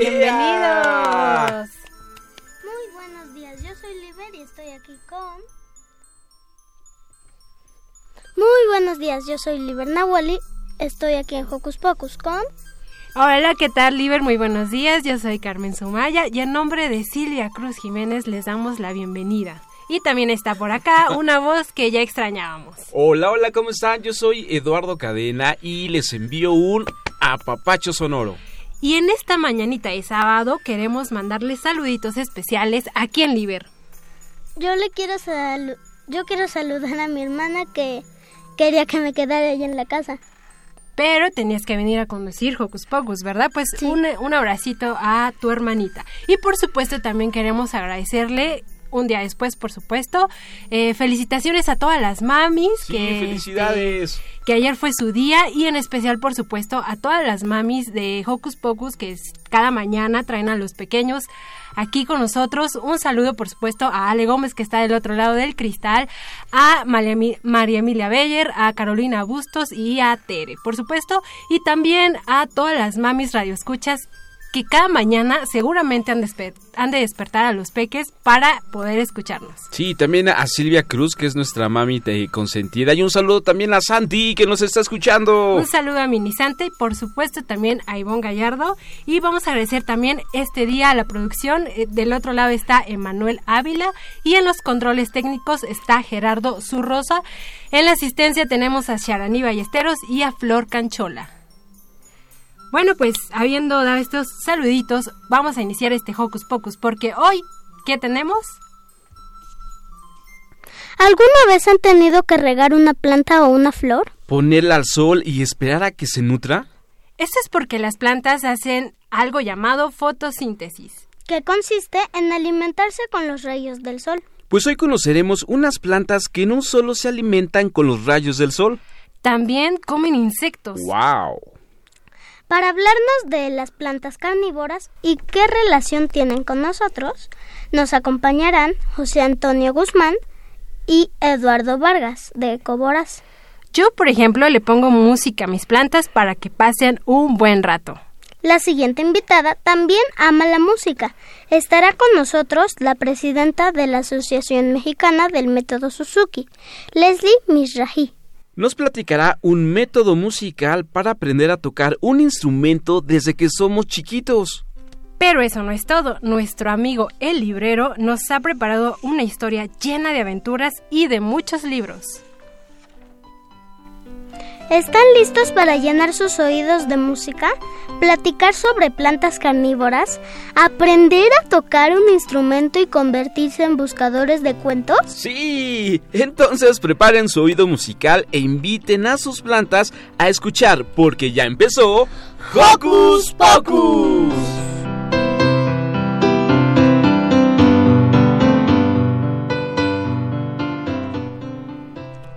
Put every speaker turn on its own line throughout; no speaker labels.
¡Bienvenidos!
Muy buenos días, yo soy Liber y estoy aquí con... Muy buenos días, yo soy Liber Nawali, estoy aquí en Hocus Pocus con...
Hola, ¿qué tal, Liber? Muy buenos días, yo soy Carmen Sumaya y en nombre de Silvia Cruz Jiménez les damos la bienvenida. Y también está por acá una voz que ya extrañábamos.
Hola, hola, ¿cómo están? Yo soy Eduardo Cadena y les envío un apapacho sonoro.
Y en esta mañanita de sábado queremos mandarles saluditos especiales aquí en Liber.
Yo le quiero salu- yo quiero saludar a mi hermana que quería que me quedara ella en la casa.
Pero tenías que venir a conducir Hocus Pocus, ¿verdad? Pues un, un abracito a tu hermanita. Y por supuesto también queremos agradecerle un día después, por supuesto. eh, felicitaciones a todas las mamis.
Sí,
que,
felicidades.
este, que ayer fue su día y en especial, por supuesto, a todas las mamis de Hocus Pocus que cada mañana traen a los pequeños aquí con nosotros. Un saludo, por supuesto, a Ale Gómez, que está del otro lado del cristal, a María Emilia Beller, a Carolina Bustos y a Tere, por supuesto, y también a todas las mamis radioescuchas que cada mañana seguramente han, han de despertar a los peques para poder escucharnos.
Sí, también a Silvia Cruz, que es nuestra mami consentida. Y un saludo también a Santi, que nos está escuchando.
Un saludo a Minisante y por supuesto también a Ivonne Gallardo. Y vamos a agradecer también este día a la producción. Eh, Del otro lado está Emanuel Ávila y en los controles técnicos está Gerardo Zurrosa. En la asistencia tenemos a Sharani Ballesteros y a Flor Canchola. Bueno, pues habiendo dado estos saluditos, vamos a iniciar este Hocus Pocus porque hoy, ¿qué tenemos?
¿Alguna vez han tenido que regar una planta o una flor?
Ponerla al sol y esperar a que se nutra.
Esto es porque las plantas hacen algo llamado fotosíntesis.
Que consiste en alimentarse con los rayos del sol.
Pues hoy conoceremos unas plantas que no solo se alimentan con los rayos del sol.
También comen insectos.
¡Wow!
Para hablarnos de las plantas carnívoras y qué relación tienen con nosotros, nos acompañarán José Antonio Guzmán y Eduardo Vargas de Ecoboras.
Yo, por ejemplo, le pongo música a mis plantas para que pasen un buen rato.
La siguiente invitada también ama la música. Estará con nosotros la presidenta de la Asociación Mexicana del Método Suzuki, Leslie Mishrahi.
Nos platicará un método musical para aprender a tocar un instrumento desde que somos chiquitos.
Pero eso no es todo. Nuestro amigo el librero nos ha preparado una historia llena de aventuras y de muchos libros.
¿Están listos para llenar sus oídos de música? ¿Platicar sobre plantas carnívoras? ¿Aprender a tocar un instrumento y convertirse en buscadores de cuentos?
Sí, entonces preparen su oído musical e inviten a sus plantas a escuchar porque ya empezó Hocus Pocus.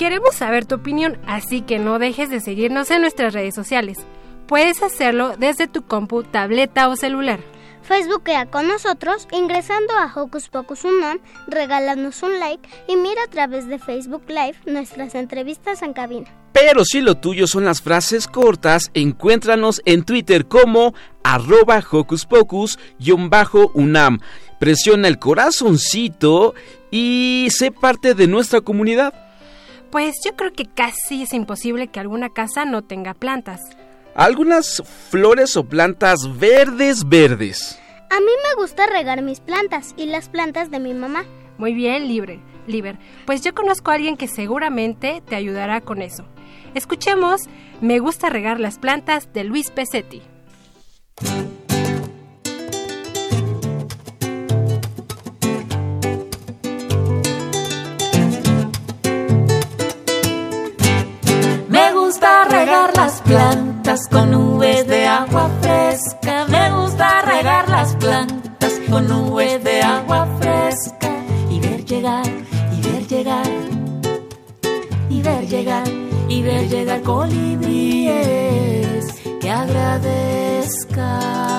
Queremos saber tu opinión, así que no dejes de seguirnos en nuestras redes sociales. Puedes hacerlo desde tu compu, tableta o celular.
Facebookea con nosotros ingresando a Hocus Pocus Unam, regálanos un like y mira a través de Facebook Live nuestras entrevistas en cabina.
Pero si lo tuyo son las frases cortas, encuéntranos en Twitter como arroba Hocus Pocus-unam. Presiona el corazoncito y sé parte de nuestra comunidad.
Pues yo creo que casi es imposible que alguna casa no tenga plantas.
Algunas flores o plantas verdes verdes.
A mí me gusta regar mis plantas y las plantas de mi mamá.
Muy bien, Libre. Liber. Pues yo conozco a alguien que seguramente te ayudará con eso. Escuchemos Me gusta regar las plantas de Luis Pesetti.
Plantas con nubes de agua fresca. Me gusta regar las plantas con nubes de agua fresca. Y ver llegar, y ver llegar, y ver llegar, y ver llegar colibríes que agradezcan.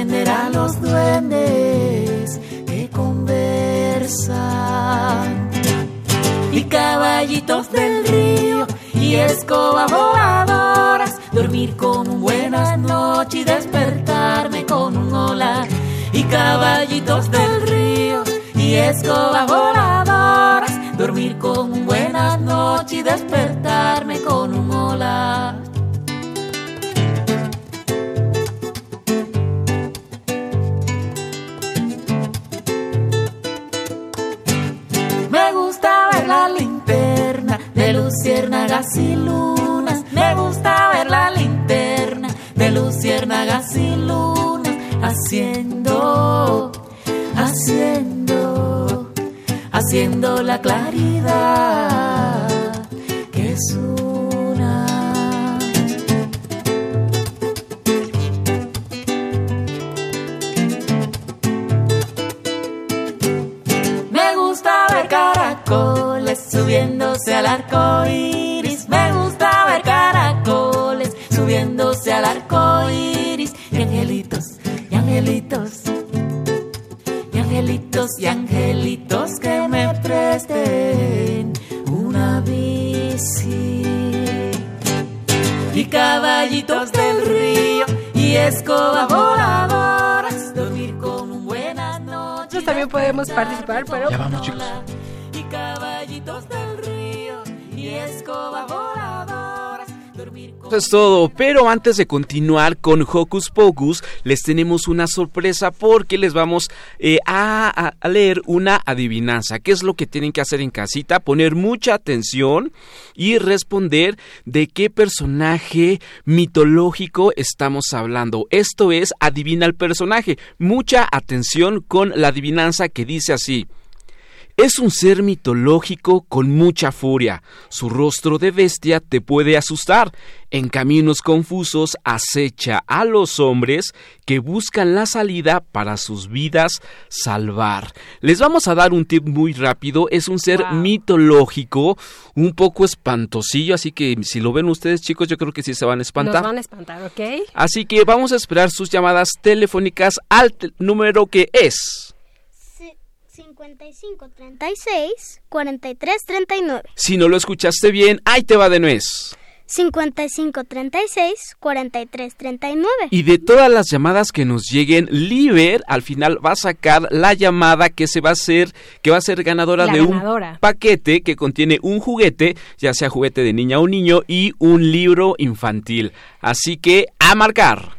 A los duendes que conversan. Y caballitos del río y escobas voladoras. Dormir con un buenas noches y despertarme con un hola. Y caballitos del río y escobas. La claridad que es una. Me gusta ver caracoles subiéndose al arco. Voladoras. Dormir con un buenas noches.
Nosotros también podemos participar, pero...
Ya vamos, chicos. Eso es todo, pero antes de continuar con Hocus Pocus, les tenemos una sorpresa porque les vamos eh, a, a- leer una adivinanza. ¿Qué es lo que tienen que hacer en casita? Poner mucha atención y responder de qué personaje mitológico estamos hablando. Esto es, adivina el personaje. Mucha atención con la adivinanza que dice así. Es un ser mitológico con mucha furia. Su rostro de bestia te puede asustar. En caminos confusos acecha a los hombres que buscan la salida para sus vidas salvar. Les vamos a dar un tip muy rápido. Es un ser
Wow.
mitológico, un poco espantosillo, así que si lo ven ustedes chicos, yo creo que sí se van a
Nos
espantar.
van a espantar, ¿ok?
Así que vamos a esperar sus llamadas telefónicas al número que es.
Sí, 55 36 43 39.
Si no lo escuchaste bien, ahí te va de nuez.
55 36 43 39.
Y de todas las llamadas que nos lleguen, Liber al final va a sacar la llamada que se va a hacer, que va a ser ganadora
La
de
ganadora.
un paquete que contiene un juguete, ya sea juguete de niña o niño, y un libro infantil. Así que a marcar.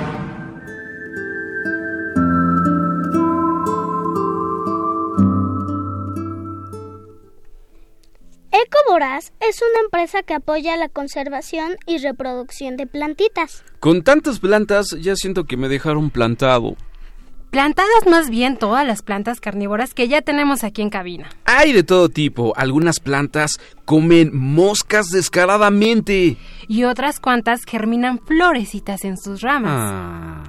Ecoboras es una empresa que apoya la conservación y reproducción de plantitas.
Con tantas plantas ya siento que me dejaron plantado.
Plantadas más bien todas las plantas carnívoras que ya tenemos aquí en cabina.
Hay de todo tipo. Algunas plantas comen moscas descaradamente.
Y otras cuantas germinan florecitas en sus ramas.
Ah.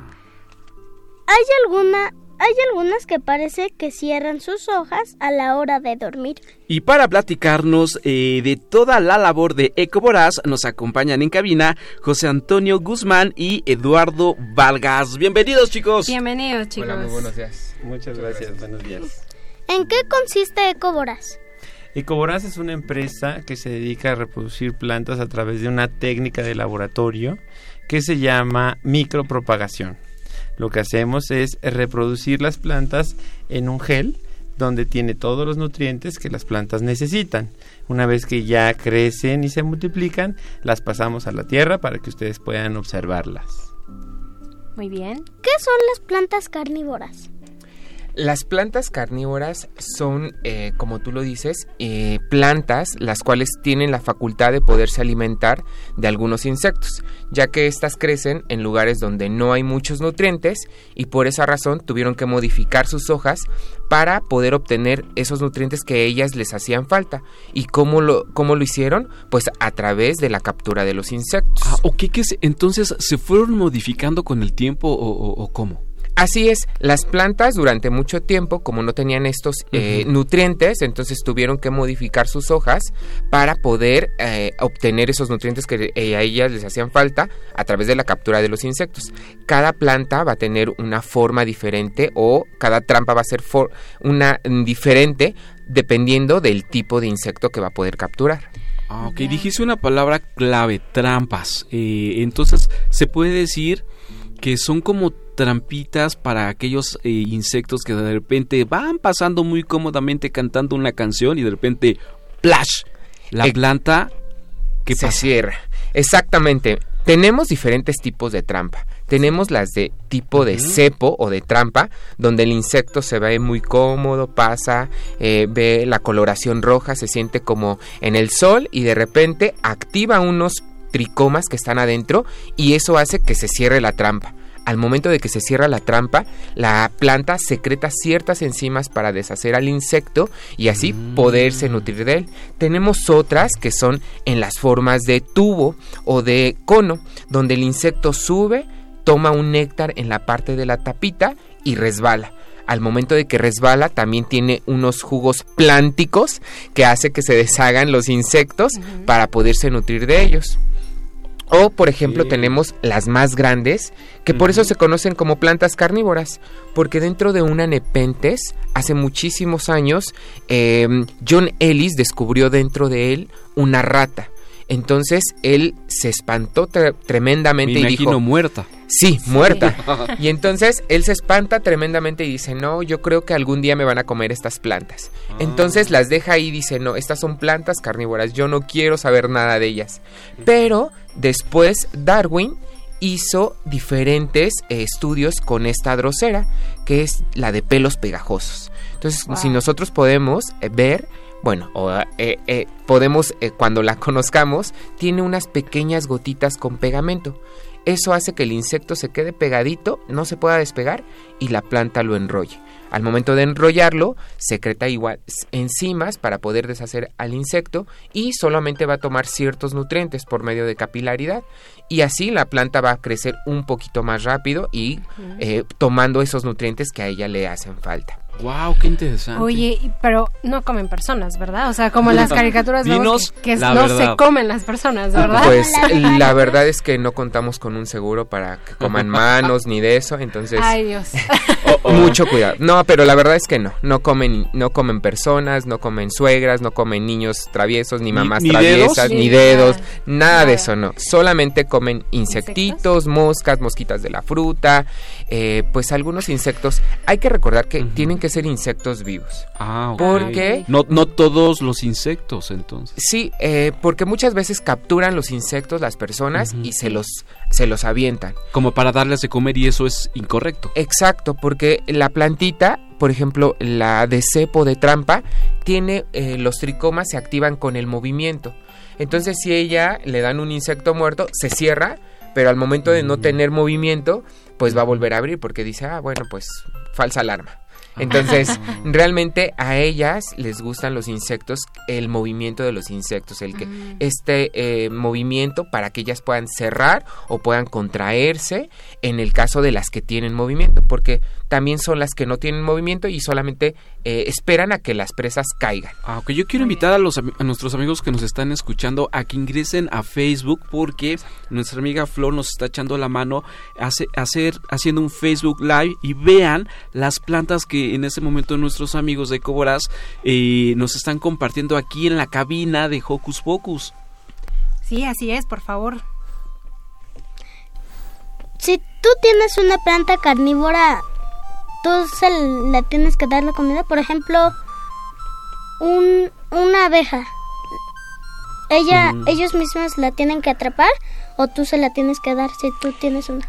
Hay alguna hay algunas que parece que cierran sus hojas a la hora de dormir.
Y para platicarnos eh, de toda la labor de Ecoboraz, nos acompañan en cabina José Antonio Guzmán y Eduardo Vargas. Bienvenidos, chicos.
Bienvenidos, chicos.
Hola, muy buenos días. Muchas gracias, buenos días.
¿En qué consiste Ecoboras?
Ecoboraz es una empresa que se dedica a reproducir plantas a través de una técnica de laboratorio que se llama micropropagación lo que hacemos es reproducir las plantas en un gel donde tiene todos los nutrientes que las plantas necesitan. Una vez que ya crecen y se multiplican, las pasamos a la tierra para que ustedes puedan observarlas.
Muy bien.
¿Qué son las plantas carnívoras?
Las plantas carnívoras son, eh, como tú lo dices, eh, plantas las cuales tienen la facultad de poderse alimentar de algunos insectos, ya que éstas crecen en lugares donde no hay muchos nutrientes y por esa razón tuvieron que modificar sus hojas para poder obtener esos nutrientes que ellas les hacían falta. ¿Y cómo lo, cómo lo hicieron? Pues a través de la captura de los insectos.
Ah, ¿o qué, qué entonces se fueron modificando con el tiempo o cómo?
Así es, las plantas durante mucho tiempo, como no tenían estos eh, nutrientes, entonces tuvieron que modificar sus hojas para poder eh, obtener esos nutrientes que eh, a ellas les hacían falta a través de la captura de los insectos. Cada planta va a tener una forma diferente o cada trampa va a ser una mm, diferente dependiendo del tipo de insecto que va a poder capturar.
Ah, ok, dijiste una palabra clave, trampas. entonces, se puede decir que son como trampitas para aquellos eh, insectos que de repente van pasando muy cómodamente cantando una canción y de repente ¡plash! La planta que
se cierra. Exactamente. Tenemos diferentes tipos de trampa. Tenemos las de tipo de cepo o de trampa, donde el insecto se ve muy cómodo, pasa, eh, ve la coloración roja, se siente como en el sol y de repente activa unos tricomas que están adentro y eso hace que se cierre la trampa. Al momento de que se cierra la trampa, la planta secreta ciertas enzimas para deshacer al insecto y así mm. poderse nutrir de él. Tenemos otras que son en las formas de tubo o de cono, donde el insecto sube, toma un néctar en la parte de la tapita y resbala al momento de que resbala también tiene unos jugos plánticos que hace que se deshagan los insectos para poderse nutrir de ellos. O, por ejemplo, tenemos las más grandes, que por eso se conocen como plantas carnívoras, porque dentro de una nepentes, hace muchísimos años, em, John Ellis descubrió dentro de él una rata. Entonces él se espantó tremendamente
y
dijo,
muerta.
Sí, muerta. y entonces él se espanta tremendamente y dice, no, yo creo que algún día me van a comer estas plantas. Ah. Entonces las deja ahí y dice, no, estas son plantas carnívoras, yo no quiero saber nada de ellas. Pero después Darwin hizo diferentes eh, estudios con esta drosera, que es la de pelos pegajosos. Entonces, si nosotros podemos eh, ver, bueno, eh, eh, podemos, cuando la conozcamos, tiene unas pequeñas gotitas con pegamento. Eso hace que el insecto se quede pegadito, no se pueda despegar y la planta lo enrolle. Al momento de enrollarlo, secreta igual enzimas para poder deshacer al insecto y solamente va a tomar ciertos nutrientes por medio de capilaridad y así la planta va a crecer un poquito más rápido y tomando esos nutrientes que a ella le hacen falta.
Wow, qué interesante.
Oye, pero no comen personas, ¿verdad? O sea, como las caricaturas vemos que, no se comen las personas, ¿verdad?
Pues la verdad es que no contamos con un seguro para que coman manos ni de eso, entonces
Ay, Dios.
Mucho cuidado. No, pero la verdad es que no, no comen no comen personas, no comen suegras, no comen niños traviesos, ni mamás traviesas, ni dedos, nada, de eso no. Solamente comen insectitos, moscas, mosquitas de la fruta, eh, pues algunos insectos. Hay que recordar que tienen que ser insectos vivos.
Ah,
Porque...
No, no todos los insectos, entonces.
Sí, eh, porque muchas veces capturan los insectos las personas y se los, se los avientan.
Como para darles de comer y eso es incorrecto.
Exacto, porque la plantita por ejemplo, la de cepo de trampa, tiene eh, los tricomas se activan con el movimiento. Entonces, si ella le dan un insecto muerto, se cierra, pero al momento de no tener movimiento, pues va a volver a abrir porque dice, ah, bueno, pues falsa alarma. Entonces, realmente a ellas les gustan los insectos, el movimiento de los insectos, el que este eh, movimiento para que ellas puedan cerrar o puedan contraerse en el caso de las que tienen movimiento, porque también son las que no tienen movimiento y solamente eh, esperan a que las presas caigan.
Ah, yo quiero invitar a, los, a nuestros amigos que nos están escuchando a que ingresen a Facebook porque nuestra amiga Flor nos está echando la mano hace, hacer, haciendo un Facebook Live y vean las plantas que en este momento nuestros amigos de Coboraz eh, nos están compartiendo aquí en la cabina de Hocus Pocus.
Sí, así es, por favor.
Si tú tienes una planta carnívora, tú se la tienes que dar la comida. Por ejemplo, un, una abeja. Ella, ellos mismos la tienen que atrapar o tú se la tienes que dar si tú tienes una.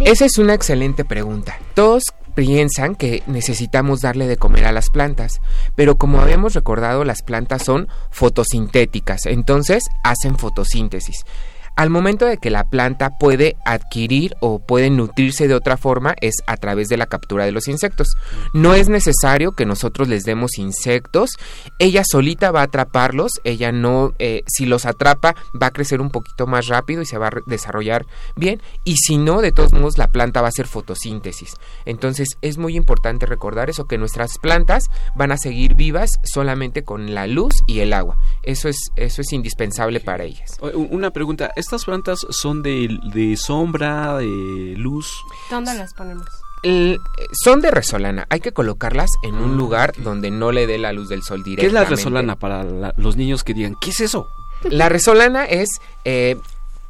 Esa es una excelente pregunta. Todos piensan que necesitamos darle de comer a las plantas, pero como habíamos recordado, las plantas son fotosintéticas, entonces hacen fotosíntesis. Al momento de que la planta puede adquirir o puede nutrirse de otra forma es a través de la captura de los insectos. No es necesario que nosotros les demos insectos, ella solita va a atraparlos, ella no, eh, si los atrapa va a crecer un poquito más rápido y se va a desarrollar bien y si no, de todos modos la planta va a hacer fotosíntesis. Entonces es muy importante recordar eso, que nuestras plantas van a seguir vivas solamente con la luz y el agua. Eso es, eso es indispensable para ellas.
Una pregunta, ¿Estas plantas son de, sombra, de luz?
¿Dónde las ponemos?
son de resolana. Hay que colocarlas en un lugar donde no le dé la luz del sol directamente.
¿Qué es la resolana para los niños que digan, ¿qué es eso?
La resolana es eh,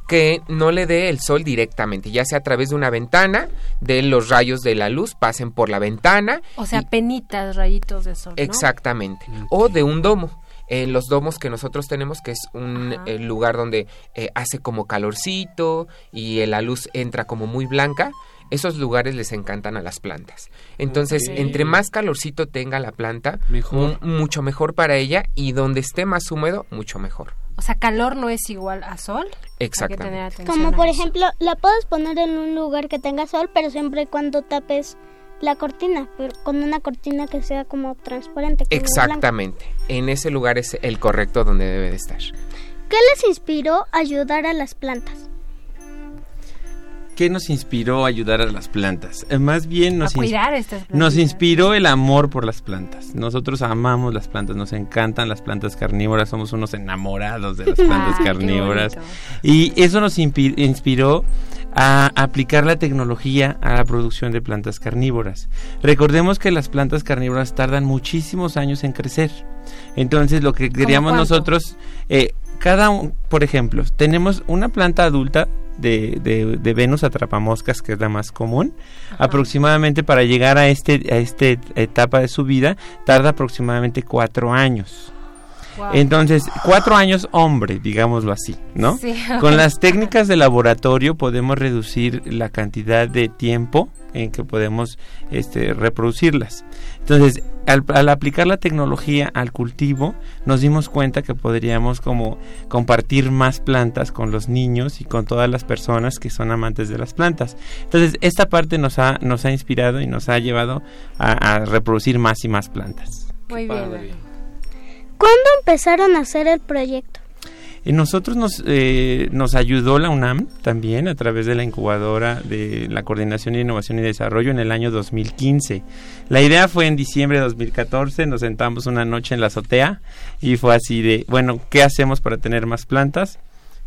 que no le dé el sol directamente, ya sea a través de una ventana, de los rayos de la luz pasen por la ventana.
O sea, penitas, rayitos de sol.
Exactamente. O de un domo en los domos que nosotros tenemos, que es un eh, lugar donde eh, hace como calorcito y la luz entra como muy blanca, esos lugares les encantan a las plantas. Entonces, entre más calorcito tenga la planta, mucho mejor para ella y donde esté más húmedo, mucho mejor.
O sea, calor no es igual a sol.
Exactamente.
Como por ejemplo, la puedes poner en un lugar que tenga sol, pero siempre cuando tapes la cortina, pero con una cortina que sea como transparente.
Exactamente. En ese lugar es el correcto donde debe de estar.
¿Qué les inspiró a ayudar a las plantas?
¿Qué nos inspiró a ayudar a las plantas? Eh, más bien nos,
cuidar estas
nos inspiró el amor por las plantas. Nosotros amamos las plantas, nos encantan las plantas carnívoras, somos unos enamorados de las plantas carnívoras. Y eso nos inspiró a aplicar la tecnología a la producción de plantas carnívoras. Recordemos que las plantas carnívoras tardan muchísimos años en crecer. Entonces lo que queríamos nosotros, eh, cada, por ejemplo, tenemos una planta adulta de, de, Venus atrapamoscas, que es la más común, aproximadamente para llegar a este a esta etapa de su vida tarda aproximadamente cuatro años. Entonces, cuatro años hombre, digámoslo así, ¿no? Con las técnicas de laboratorio podemos reducir la cantidad de tiempo en que podemos este, reproducirlas. Entonces, al, aplicar la tecnología al cultivo, nos dimos cuenta que podríamos como compartir más plantas con los niños y con todas las personas que son amantes de las plantas. Entonces, esta parte nos ha, nos ha inspirado y nos ha llevado a, reproducir más y más plantas.
Muy bien.
¿Cuándo empezaron a hacer el proyecto?
Y nosotros nos, eh, nos ayudó la UNAM también a través de la incubadora de la Coordinación de Innovación y Desarrollo en el año 2015. La idea fue en diciembre de 2014, nos sentamos una noche en la azotea y fue así de, bueno, ¿qué hacemos para tener más plantas?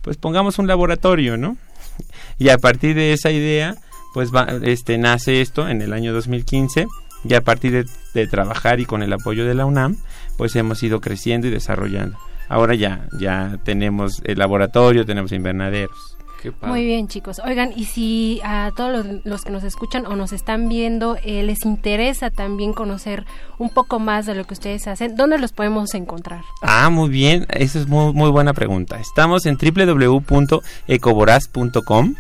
Pues pongamos un laboratorio, ¿no? Y a partir de esa idea, pues va, este, nace esto en el año 2015 y a partir de, trabajar y con el apoyo de la UNAM, pues hemos ido creciendo y desarrollando. Ahora ya, ya tenemos el laboratorio, tenemos invernaderos.
Muy bien, chicos. Oigan, y si a todos los, que nos escuchan o nos están viendo eh, les interesa también conocer un poco más de lo que ustedes hacen, ¿dónde los podemos encontrar?
Ah, muy bien. Esa es muy, muy buena pregunta. Estamos en www.ecoboraz.com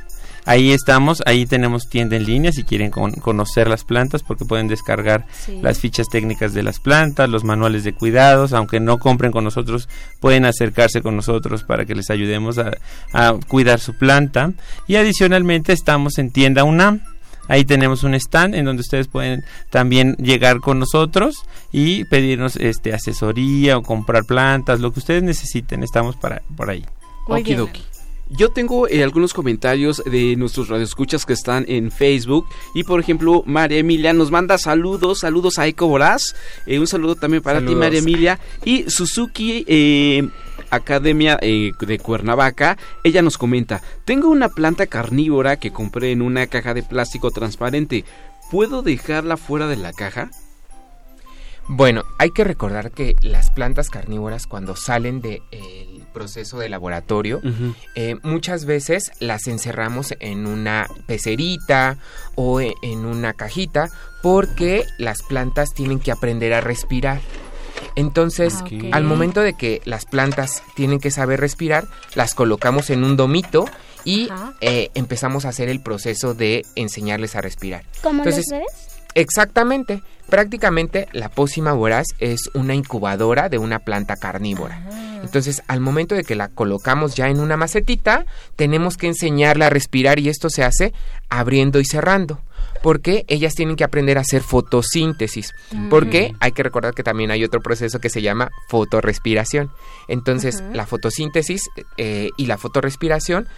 Ahí estamos, ahí tenemos tienda en línea si quieren conocer las plantas porque pueden descargar las fichas técnicas de las plantas, los manuales de cuidados, aunque no compren con nosotros, pueden acercarse con nosotros para que les ayudemos a, a cuidar su planta. Y adicionalmente estamos en tienda UNAM. Ahí tenemos un stand en donde ustedes pueden también llegar con nosotros y pedirnos este asesoría o comprar plantas, lo que ustedes necesiten, estamos para por ahí.
Okidoki. Yo tengo eh, algunos comentarios de nuestros radioescuchas que están en Facebook. Y por ejemplo, María Emilia nos manda saludos, saludos a Eco Voraz. Eh, un saludo también para ti, María Emilia. Y Suzuki eh, Academia de Cuernavaca, ella nos comenta, tengo una planta carnívora que compré en una caja de plástico transparente. ¿Puedo dejarla fuera de la caja?
Bueno, hay que recordar que las plantas carnívoras cuando salen del proceso de laboratorio, eh, muchas veces las encerramos en una pecerita o e, en una cajita porque las plantas tienen que aprender a respirar. Entonces, ah, al momento de que las plantas tienen que saber respirar, las colocamos en un domito y eh, empezamos a hacer el proceso de enseñarles a respirar.
¿Cómo Entonces, los bebés?
Exactamente. Prácticamente la pócima voraz es una incubadora de una planta carnívora. Ah. Entonces, al momento de que la colocamos ya en una macetita, tenemos que enseñarla a respirar y esto se hace abriendo y cerrando. Porque ellas tienen que aprender a hacer fotosíntesis. Porque hay que recordar que también hay otro proceso que se llama fotorrespiración. Entonces, la fotosíntesis eh, y la fotorrespiración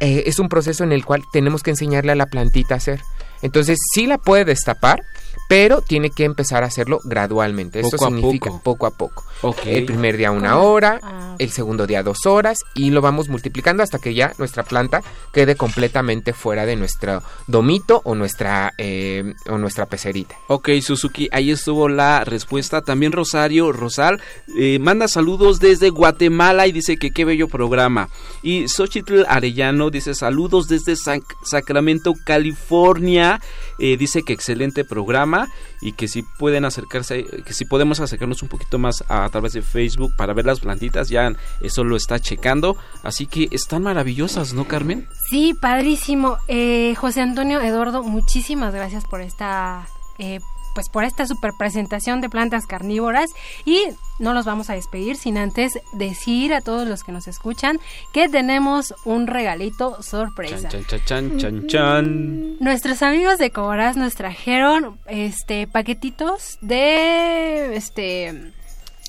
eh, es un proceso en el cual tenemos que enseñarle a la plantita a hacer. Entonces, sí la puede destapar, pero tiene que empezar a hacerlo gradualmente. Esto significa poco. a poco. El primer día una hora, ah, el segundo día dos horas y lo vamos multiplicando hasta que ya nuestra planta quede completamente fuera de nuestro domito o nuestra eh, o nuestra pecerita.
Ok, Suzuki, ahí estuvo la respuesta. También Rosario Rosal eh, manda saludos desde Guatemala y dice que qué bello programa. Y Xochitl Arellano dice saludos desde Sacramento, California. Eh, dice que excelente programa y que si pueden acercarse, que si podemos acercarnos un poquito más a, través de Facebook para ver las plantitas, ya eso lo está checando. Así que están maravillosas, ¿no, Carmen?
Sí, padrísimo. Eh, José Antonio Eduardo, muchísimas gracias por esta eh, pues por esta super presentación de plantas carnívoras y no los vamos a despedir sin antes decir a todos los que nos escuchan que tenemos un regalito sorpresa.
Chan, chan, chan, chan,
Nuestros amigos de Coboraz nos trajeron este paquetitos de este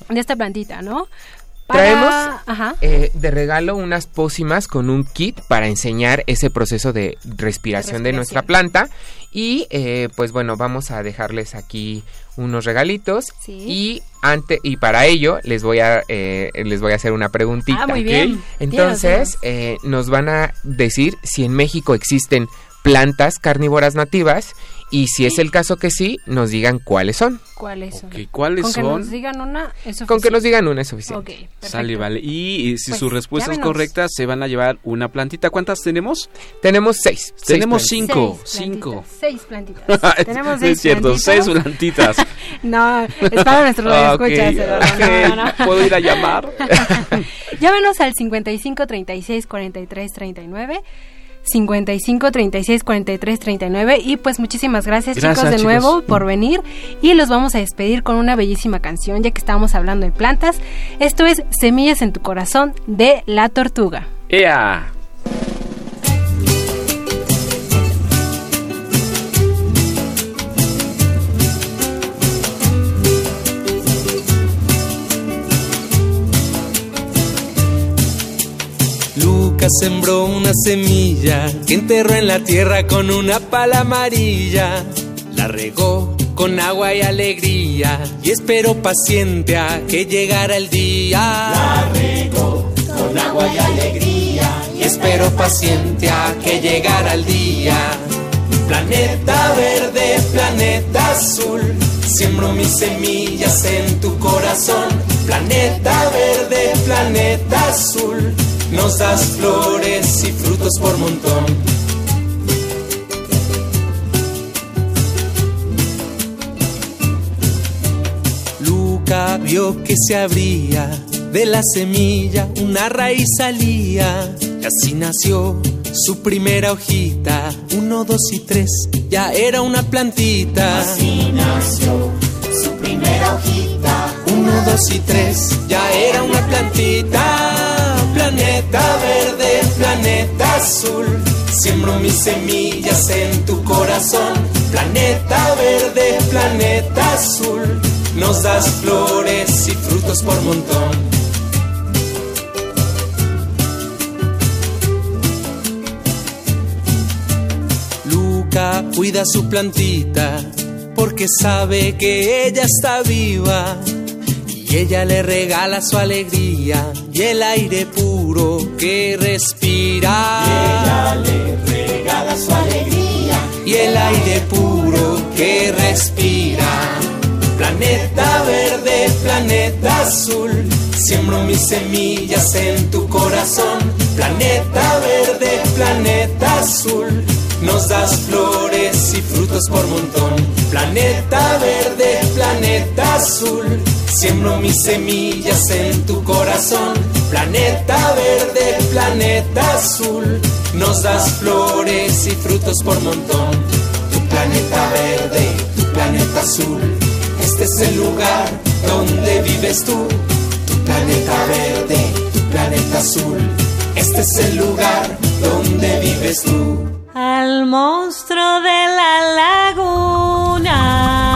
de esta plantita, ¿no?
Traemos eh, de regalo unas pócimas con un kit para enseñar ese proceso de respiración, de nuestra planta. Y eh, pues bueno, vamos a dejarles aquí unos regalitos. Y ante, y para ello les voy a eh, les voy a hacer una preguntita.
Ah, muy bien.
Entonces, nos van a decir si en México existen plantas carnívoras nativas y si es el caso que sí, nos digan cuáles son.
¿Cuáles son?
¿Cuáles
Con
son?
que nos digan una es
Con que nos digan una es suficiente.
Sale, vale. Y, si pues, su respuesta es correcta, se van a llevar una plantita. ¿Cuántas tenemos?
Tenemos seis.
tenemos cinco. cinco.
Seis plantitas. tenemos seis
es cierto, seis plantitas.
no, es para nuestros
escuchas. ¿Puedo ir a llamar?
Llámenos al 55 36 43 39 55 36 43 39 y pues muchísimas gracias, chicos de nuevo por venir y los vamos a despedir con una bellísima canción ya que estábamos hablando de plantas. Esto es Semillas en tu corazón de La Tortuga.
¡Ea!
Sembró una semilla que enterró en la tierra con una pala amarilla. La regó con agua y alegría y esperó paciente a que llegara el día.
La regó con agua y alegría
y esperó paciente a que llegara el día. Planeta verde, planeta azul, siembro mis semillas en tu corazón. Planeta verde, planeta azul nos das flores y frutos por montón. Luca vio que se abría de la semilla, una raíz salía, y así nació su primera hojita. Uno, dos y tres, ya era una plantita.
Así nació su primera hojita.
Uno, dos y tres, ya era una plantita. Planeta verde, planeta azul. Siembro mis semillas en tu corazón. Planeta verde, planeta azul. Nos das flores y frutos por montón. cuida su plantita porque sabe que ella está viva y ella le regala su alegría y el aire puro que respira.
Y ella le regala su alegría
y el aire puro que respira. Planeta verde, planeta azul, siembro mis semillas en tu corazón. Planeta verde, planeta azul nos das flores y frutos por montón. Planeta verde, planeta azul, siembro mis semillas en tu corazón. Planeta verde, planeta azul, nos das flores y frutos por montón. Tu planeta verde, tu planeta azul, este es el lugar donde vives tú. Tu planeta verde, tu planeta azul, este es el lugar donde vives tú
al monstruo de la laguna.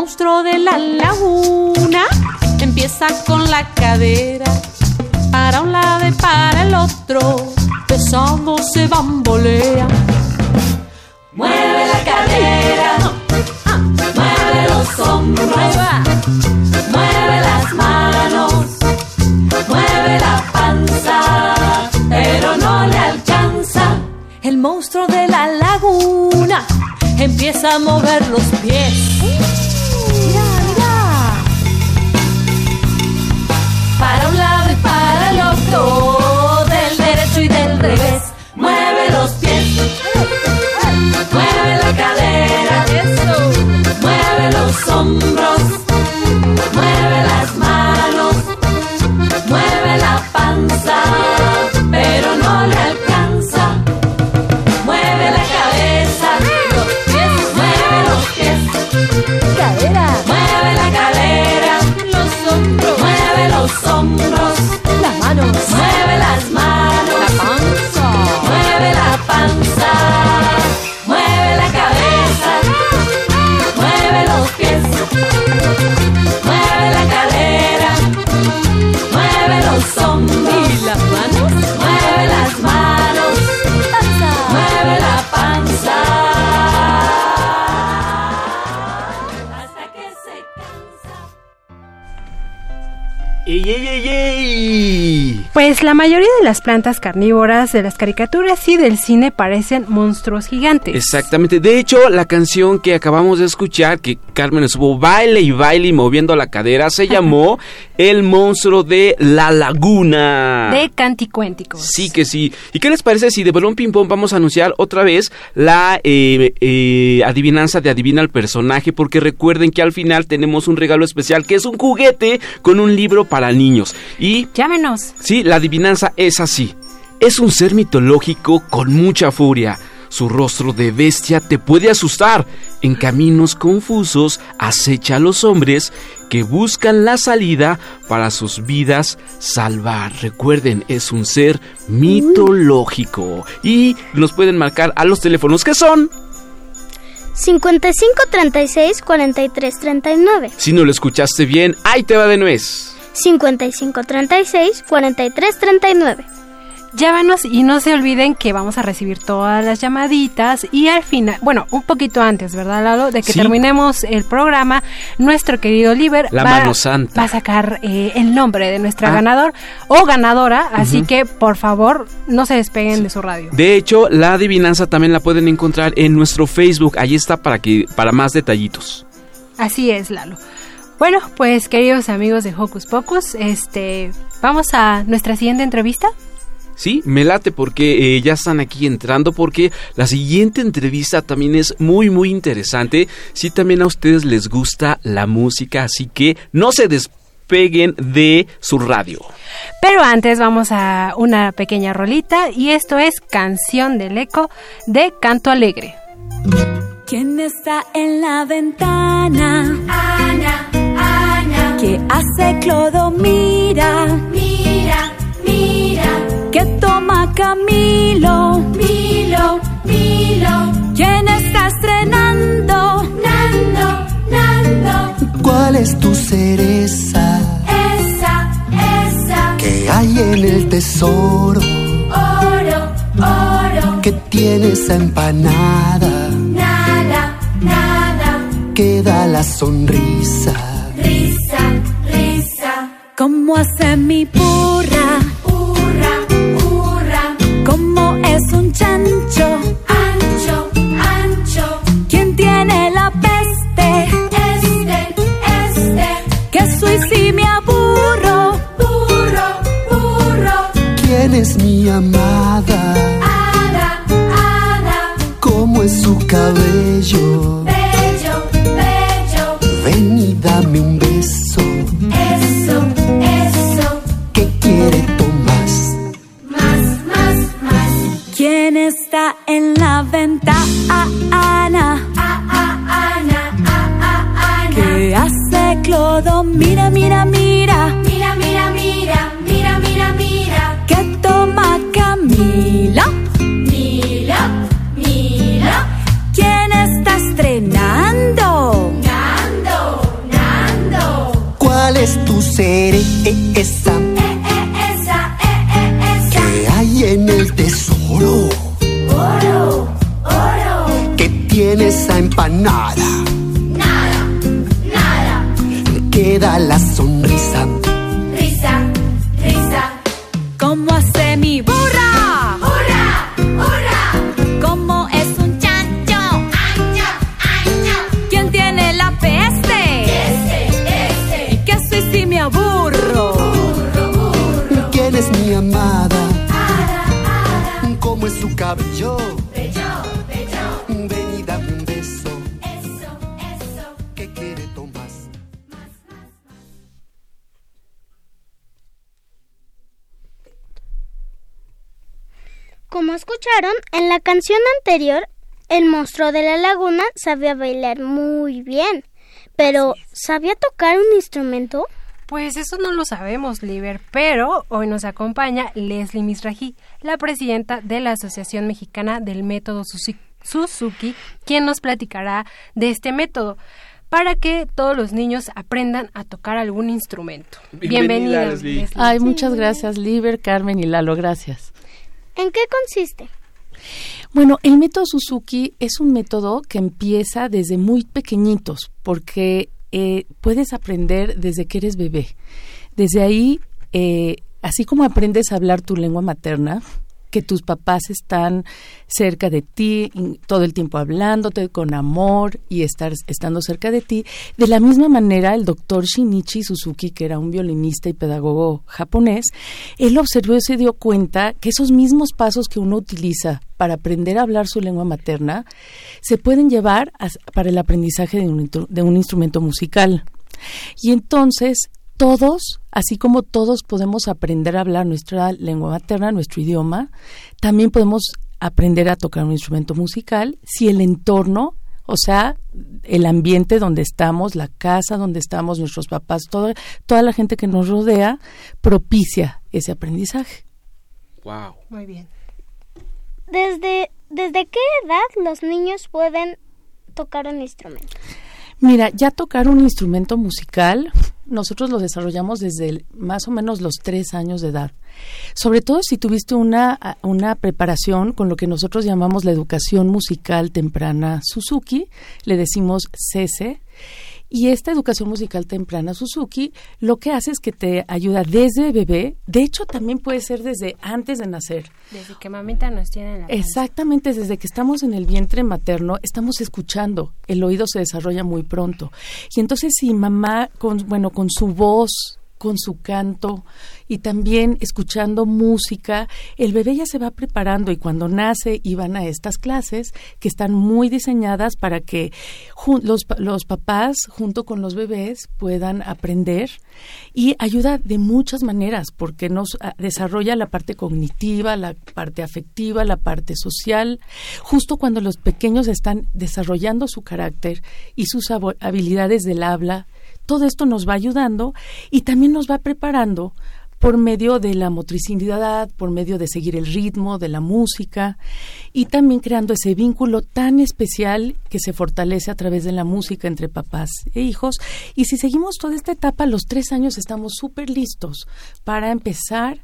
Monstruo de la laguna empieza con la cadera para un lado y para el otro, pesado se bambolea. Mueve la cadera mueve los hombros, mueve las manos, mueve la panza, pero no le alcanza. El monstruo de la laguna empieza a mover los pies. Mueve
¡Ey, ey, ey, ey!
Pues la mayoría de las plantas carnívoras de las caricaturas y del cine parecen monstruos gigantes.
Exactamente. De hecho, la canción que acabamos de escuchar, que Carmen estuvo baile y baile y moviendo la cadera, se llamó El monstruo de la laguna.
De Canticuénticos.
Sí que sí. ¿Y qué les parece si de Balón Ping Pong vamos a anunciar otra vez la eh, eh, adivinanza de adivina el personaje? Porque recuerden que al final tenemos un regalo especial que es un juguete con un libro para niños. Y...
Llámenos.
Sí, la adivinanza es así. Es un ser mitológico con mucha furia. Su rostro de bestia te puede asustar. En caminos confusos acecha a los hombres que buscan la salida para sus vidas salvar. Recuerden, es un ser mitológico. Y nos pueden marcar a los teléfonos que son
55 36 43 39.
Si no lo escuchaste bien, ahí te va de nuez.
55 36 43 39.
Llámanos y no se olviden que vamos a recibir todas las llamaditas y al final, bueno, un poquito antes, ¿verdad, Lalo? De que terminemos el programa, nuestro querido Oliver
la
va,
mano santa.
va a sacar eh, el nombre de nuestra ganador o ganadora, así que por favor no se despeguen de su radio.
De hecho, la adivinanza también la pueden encontrar en nuestro Facebook, ahí está para que para más detallitos.
Así es, Lalo. Bueno, pues queridos amigos de Hocus Pocus, este, vamos a nuestra siguiente entrevista.
Sí, me late porque eh, ya están aquí entrando porque la siguiente entrevista también es muy muy interesante. Sí, también a ustedes les gusta la música, así que no se despeguen de su radio.
Pero antes vamos a una pequeña rolita y esto es Canción del Eco de Canto Alegre.
¿Quién está en la ventana?
Ana, Ana.
¿Qué hace Clodo? Mira,
mira, mira.
¿Qué toma Camilo?
Milo, Milo.
¿Quién está estrenando?
Nando, Nando.
¿Cuál es tu cereza?
Esa, esa.
¿Qué hay en el tesoro?
Oro, oro.
¿Qué tiene esa empanada?
Nada.
Queda la sonrisa.
Risa, risa.
¿Cómo hace mi burra?
Hurra, hurra.
¿Cómo es un chancho?
Ancho, ancho.
¿Quién tiene la peste?
Este, este.
Que soy si me aburro.
Burro, burro.
¿Quién es mi amada?
Hada, hada.
¿Cómo es su cabello?
Está en la ventana? ¿Qué hace Clodo? Mira, mira, mira.
Mira, mira, mira. Mira, mira, mira.
¿Qué toma Camila?
Canción anterior, el monstruo de la laguna sabía bailar muy bien. Pero, ¿sabía tocar un instrumento?
Pues eso no lo sabemos, Liber, pero hoy nos acompaña Leslie Misraji, la presidenta de la Asociación Mexicana del Método Suzuki, quien nos platicará de este método para que todos los niños aprendan a tocar algún instrumento.
Bienvenida, Leslie.
Ay, muchas gracias, Liber, Carmen y Lalo, gracias.
¿En qué consiste?
Bueno, el método Suzuki es un método que empieza desde muy pequeñitos, porque eh, puedes aprender desde que eres bebé. Desde ahí, eh, así como aprendes a hablar tu lengua materna, que tus papás están cerca de ti, todo el tiempo hablándote con amor y estar estando cerca de ti. De la misma manera, el doctor Shinichi Suzuki, que era un violinista y pedagogo japonés, él observó y se dio cuenta que esos mismos pasos que uno utiliza para aprender a hablar su lengua materna se pueden llevar a- para el aprendizaje de un, de un instrumento musical. Y entonces todos, así como todos podemos aprender a hablar nuestra lengua materna, nuestro idioma, también podemos aprender a tocar un instrumento musical si el entorno o sea, el ambiente donde estamos, la casa donde estamos, nuestros papás, todo, toda la gente que nos rodea propicia ese aprendizaje.
Wow.
Muy bien.
¿Desde, ¿Desde qué edad los niños pueden tocar un instrumento?
Mira, ya tocar un instrumento musical, nosotros lo desarrollamos desde más o menos los tres años de edad. Sobre todo si tuviste una, una preparación con lo que nosotros llamamos la educación musical temprana Suzuki, le decimos CESE. Y esta educación musical temprana Suzuki lo que hace es que te ayuda desde bebé, de hecho también puede ser desde antes de nacer.
Desde que mamita nos tiene en la panza.
Exactamente, desde que estamos en el vientre materno, estamos escuchando, el oído se desarrolla muy pronto. Y entonces si mamá, con, bueno, con su voz, con su canto y también escuchando música, el bebé ya se va preparando y cuando nace y van a estas clases que están muy diseñadas para que los, los papás junto con los bebés puedan aprender y ayuda de muchas maneras porque nos ah, desarrolla la parte cognitiva, la parte afectiva, la parte social, justo cuando los pequeños están desarrollando su carácter y sus habilidades del habla, todo esto nos va ayudando y también nos va preparando por medio de la motricidad, por medio de seguir el ritmo de la música y también creando ese vínculo tan especial que se fortalece a través de la música entre papás e hijos. Y si seguimos toda esta etapa, a los tres años estamos súper listos para empezar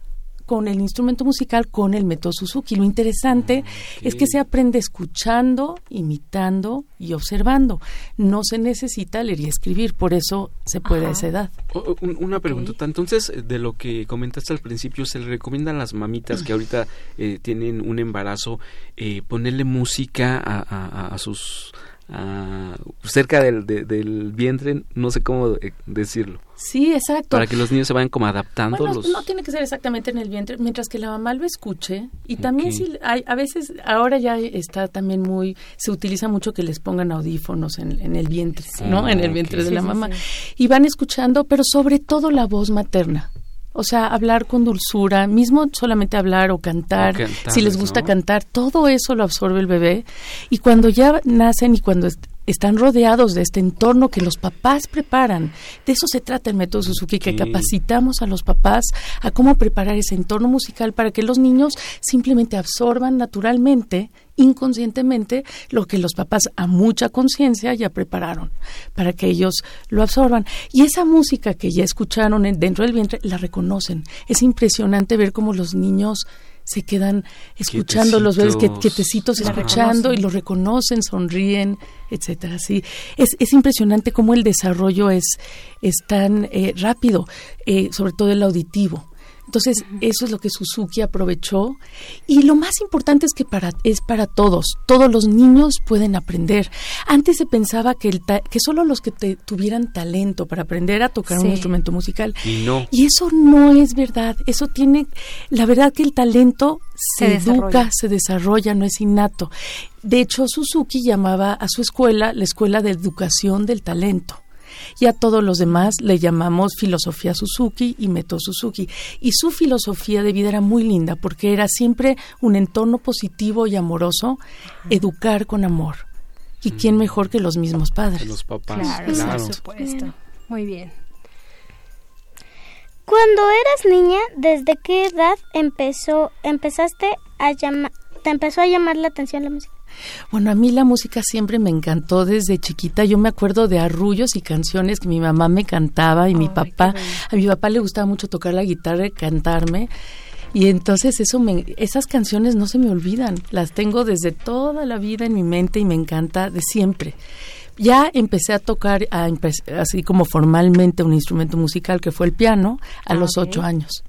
con el instrumento musical con el método Suzuki. Lo interesante es que se aprende escuchando, imitando y observando. No se necesita leer y escribir, por eso se puede a esa edad.
O- o- un- una preguntota. Entonces, eh, de lo que comentaste al principio, se le recomiendan a las mamitas que ahorita eh, tienen un embarazo eh, ponerle música a, a- a- a sus a- cerca del, de- del vientre, no sé cómo eh, decirlo,
Sí, exacto.
para que los niños se vayan como adaptando.
Bueno,
los...
no tiene que ser exactamente en el vientre, mientras que la mamá lo escuche. Y también si hay, a veces, ahora ya está también muy, se utiliza mucho que les pongan audífonos en, en el vientre, ¿no?
Ah,
En el
ok.
vientre de la
sí,
mamá.
sí.
Y van escuchando, pero sobre todo la voz materna. O sea, hablar con dulzura, mismo solamente hablar o cantar,
O cantar,
si les gusta
¿no?
cantar, todo eso lo absorbe el bebé. Y cuando ya nacen y cuando están rodeados de este entorno que los papás preparan, de eso se trata el método Suzuki, que capacitamos a los papás a cómo preparar ese entorno musical para que los niños simplemente absorban naturalmente, inconscientemente, lo que los papás a mucha conciencia ya prepararon, para que ellos lo absorban. Y esa música que ya escucharon en- dentro del vientre, la reconocen. Es impresionante ver cómo los niños se quedan escuchando los bebés que,
Quietecitos.
escuchando y
reconocen.
lo reconocen, sonríen, etcétera. Sí, es, es impresionante cómo el desarrollo es, es tan eh, rápido, eh, sobre todo el auditivo. Entonces, eso es lo que Suzuki aprovechó. Y lo más importante es que para, es para todos. Todos los niños pueden aprender. Antes se pensaba que, el ta- que solo los que te- tuvieran talento para aprender a tocar
Sí.
un instrumento musical.
Y no.
Y eso no es verdad. Eso tiene, la verdad que el talento se,
Se
educa,
desarrolla.
se desarrolla, no es innato. De hecho, Suzuki llamaba a su escuela la Escuela de Educación del Talento. Y a todos los demás le llamamos filosofía Suzuki y método Suzuki. Y su filosofía de vida era muy linda porque era siempre un entorno positivo y amoroso, educar con amor. ¿Y quién mejor que los mismos padres?
Los papás.
Claro,
Claro.
por supuesto. Muy bien.
Cuando eras niña, ¿desde qué edad empezó, empezaste a llamar, te empezó a llamar la atención la música?
Bueno, a mí la música siempre me encantó desde chiquita. Yo me acuerdo de arrullos y canciones que mi mamá me cantaba y mi papá, a mi papá le gustaba mucho tocar la guitarra y cantarme. Y entonces eso me, esas canciones no se me olvidan. Las tengo desde toda la vida en mi mente y me encanta de siempre. Ya empecé a tocar a empe- así como formalmente un instrumento musical que fue el piano a
Ah,
los ocho años.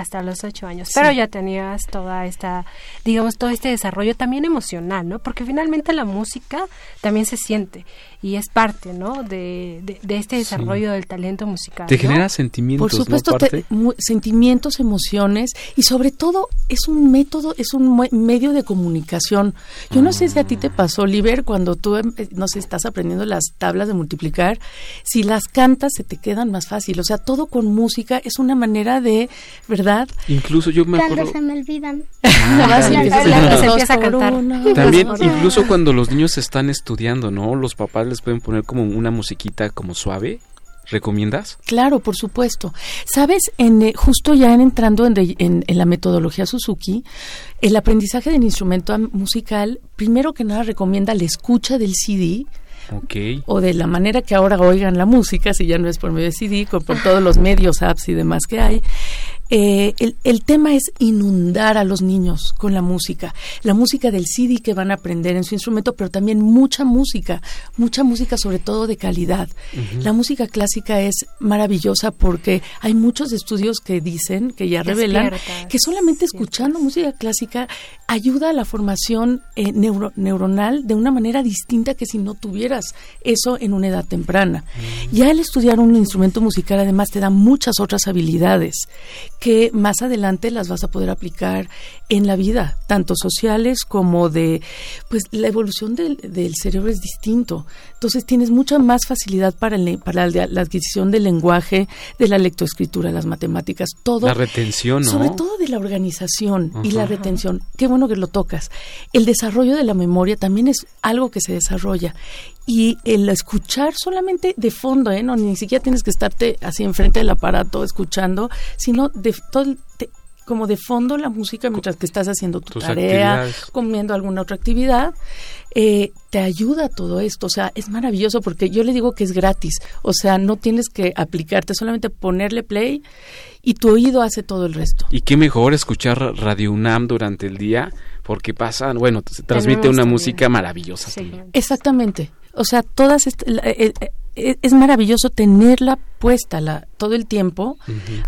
Hasta los ocho años.
Sí.
Pero ya tenías toda esta, digamos, todo este desarrollo también emocional, ¿no? Porque finalmente la música también se siente. Y es parte, ¿no? De, de, de este desarrollo del talento musical.
Te
¿no?
genera sentimientos,
Por supuesto,
¿no?
te- sentimientos, emociones y sobre todo es un método, es un mue- medio de comunicación. Yo no sé si a ti te pasó, Liber, cuando tú, em, eh, no sé, estás aprendiendo las tablas de multiplicar, si las cantas se te quedan más fácil. O sea, todo con música es una manera de, ¿verdad?
Incluso yo me
Cuando
acuerdo...
se me olvidan.
Empiezas
Se empieza a cantar.
También,
uno.
incluso cuando los niños están estudiando, ¿no? Los papás les pueden poner como una musiquita como suave. ¿Recomiendas?
Claro, por supuesto. Sabes, en, eh, justo ya en entrando en, de- en- en la metodología Suzuki, el aprendizaje del instrumento musical, primero que nada recomienda la escucha del CD
Ok.
o de la manera que ahora oigan la música, si ya no es por medio de CD, con, por todos los medios, apps y demás que hay. Eh, el, el tema es inundar a los niños con la música, la música del CD que van a aprender en su instrumento, pero también mucha música, mucha música sobre todo de calidad. La música clásica es maravillosa porque hay muchos estudios que dicen, que ya revelan,
Despierta,
que solamente escuchando música clásica ayuda a la formación eh, neuro- neuronal de una manera distinta que si no tuvieras eso en una edad temprana. Ya el estudiar un instrumento musical además te da muchas otras habilidades que más adelante las vas a poder aplicar en la vida, tanto sociales como de, pues la evolución del, del cerebro es distinto. Entonces tienes mucha más facilidad para, el- para la, la adquisición del lenguaje, de la lectoescritura, las matemáticas, todo.
La retención, ¿no?
Sobre todo de la organización y la retención. Qué bueno que lo tocas. El desarrollo de la memoria también es algo que se desarrolla. Y el escuchar solamente de fondo, ¿eh? No, ni siquiera tienes que estarte así enfrente del aparato escuchando, sino de todo el- te- como de fondo la música mientras que estás haciendo tu tarea, comiendo alguna otra actividad, eh, te ayuda todo esto. O sea, es maravilloso porque yo le digo que es gratis. O sea, no tienes que aplicarte, solamente ponerle play y tu oído hace todo el resto.
Y qué mejor escuchar Radio UNAM durante el día, porque pasan, bueno, se transmite una
también.
música maravillosa. también.
Exactamente. O sea, todas est- la- el- el- es maravilloso tenerla puesta la, todo el tiempo.